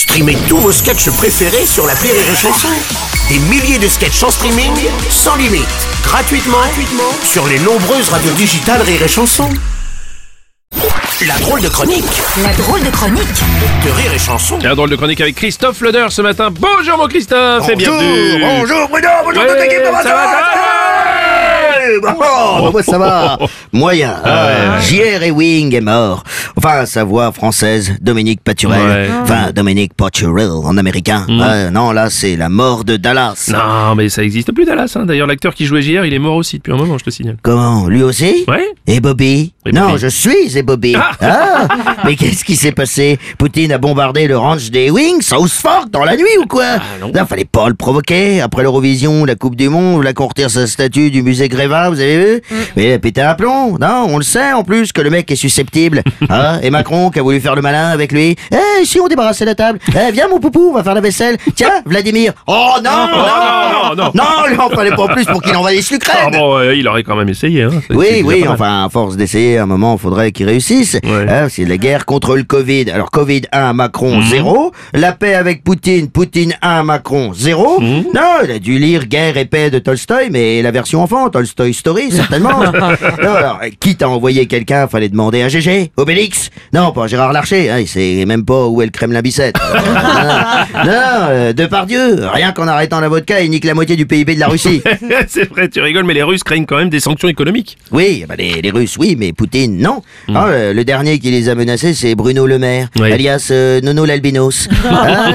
Streamez tous vos sketchs préférés sur la Rire et Chanson. Des milliers de sketchs en streaming, sans limite, gratuitement, gratuitement sur les nombreuses radios digitales Rire et Chanson. La drôle de chronique La drôle de chronique de Rire et Chanson. La drôle de chronique avec Christophe Leder ce matin. Bonjour mon Christophe et bienvenue. bonjour Bruno, bonjour Ouais, toute l'équipe, comment ça va ça va Bah, moi ça va, moyen. Ah ouais. J.R. Wing est mort. Enfin, sa voix française, Dominique Paturel. Ouais. Enfin, Dominique Paturel en américain. Ouais, non, là c'est la mort de Dallas. Non mais ça existe plus Dallas. Hein. D'ailleurs l'acteur qui jouait JR il est mort aussi depuis un moment je te signale. Comment Lui aussi Ouais. Et Bobby Et Non, Bobby. je suis et Bobby. Ah. Ah, Mais qu'est-ce qui s'est passé Poutine a bombardé le ranch des Wings, Southfork, dans la nuit ou quoi Ah, non. fallait pas le provoquer. Après l'Eurovision, la Coupe du Monde, la qu'on retire sa statue du musée Grévin, vous avez vu Mm. Mais il a pété un plomb. Non, on le sait en plus que le mec est susceptible. Hein Et Macron qui a voulu faire le malin avec lui. Eh, si on débarrassait la table Eh, viens mon poupou, on va faire la vaisselle. Tiens, Vladimir. Oh non, non, non, non, non. Non, il en fallait pas plus pour qu'il envahisse l'Ukraine. Ah bon il aurait quand même essayé. Hein. Oui, oui, enfin, à force d'essayer, à un moment, il faudrait qu'il réussisse. Ouais. Hein, c'est la guerre contre le Covid. Alors, Covid 1, Macron Mhm. 0. La paix avec Poutine, Poutine 1, Macron 0. Mhm. Non, il a dû lire Guerre et paix de Tolstoï, mais la version enfant, Tolstoy Story, certainement. non, alors, quitte à envoyer quelqu'un, fallait demander à GG, Obélix? Non, pas Gérard Larcher, hein, il sait même pas où est le Kremlin Bicêtre. non, non, euh, Depardieu, rien qu'en arrêtant la vodka, il nique la moitié du PIB de la Russie. c'est vrai tu rigoles mais les Russes craignent quand même des sanctions économiques. Oui, bah les, les Russes, oui, mais Poutine, non. Ah, le, le dernier qui les a menacés, c'est Bruno Le Maire, Oui. alias euh, Nono l'albinos. Ah,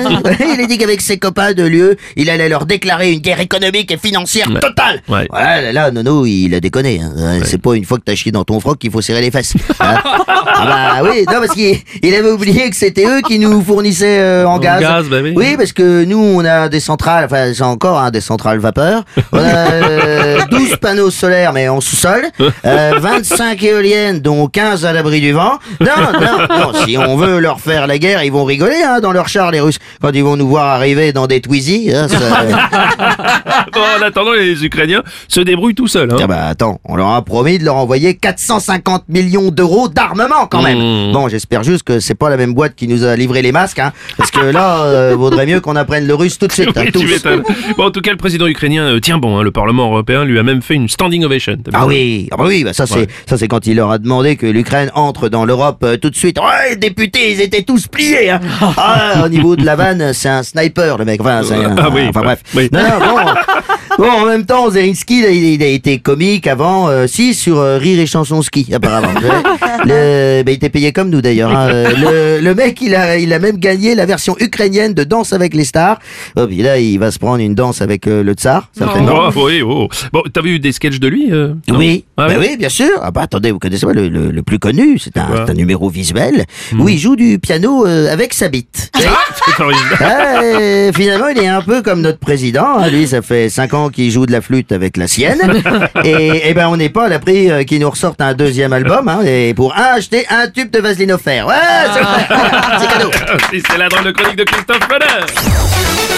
il a dit qu'avec ses copains de lieu, il allait leur déclarer une guerre économique et financière Ouais. totale. Ouais. Voilà, là, là, Il a déconné. hein. Euh, C'est pas une fois que t'as chié dans ton froc qu'il faut serrer les fesses. Hein. ah bah oui, non, parce qu'il il avait oublié que c'était eux qui nous fournissaient euh, en En gaz. gaz, bah oui. parce que nous, on a des centrales, enfin, c'est encore hein, des centrales vapeur. On a euh, 12 panneaux solaires, mais en sous-sol. Euh, 25 éoliennes, dont 15 à l'abri du vent. Non, non, non, si on veut leur faire la guerre, ils vont rigoler hein, dans leur char, les Russes, quand ils vont nous voir arriver dans des Twizy. ça- Bon, en attendant les Ukrainiens se débrouillent tout seuls. Hein. Ah bah attends, on leur a promis de leur envoyer 450 millions d'euros d'armement quand même. Mmh. Bon, j'espère juste que c'est pas la même boîte qui nous a livré les masques, hein, parce que là, euh, vaudrait mieux qu'on apprenne le russe tout de suite. hein, tous. Bon, en tout cas, le président ukrainien euh, tient bon. hein. Le Parlement européen lui a même fait une standing ovation. T'as vu Ah oui, ah bah oui, bah ça c'est Ouais. ça c'est quand il leur a demandé que l'Ukraine entre dans l'Europe euh, tout de suite. Ouais, les députés, ils étaient tous pliés. Hein. Ah, au niveau de la vanne, c'est un sniper le mec. Enfin, un- Ah oui, enfin bref. oui. Non, non, bon. Bon, en même temps, Zelensky, il, a- il a été comique avant, euh, si, sur euh, Rire et Chanson Ski, apparemment. le, bah, il était payé comme nous d'ailleurs. hein. Euh, Le, le mec, il a, il a même gagné la version ukrainienne de Danse avec les stars. Oh, puis là, il va se prendre une danse avec euh, le tsar, certainement. Oh, oui, oh. Bon, t'as vu des sketchs de lui euh, non Oui, Ah bah oui oui, bien sûr. Ah bah attendez, vous connaissez pas le, le, le plus connu, c'est un, quoi c'est un numéro visuel où il joue du piano euh, avec sa bite. C'est original. Ah, finalement, il est un peu comme notre président. hein. Lui, ça fait 5 ans qu'il joue de la flûte avec la sienne. Et, et ben, on n'est pas à l'abri euh, qu'il nous ressorte un deuxième album. Hein, et pour un, acheter un tube de vaseline offert. Ouais, c'est vrai. C'est cadeau. C'est la drôle de chronique de Christophe Leder.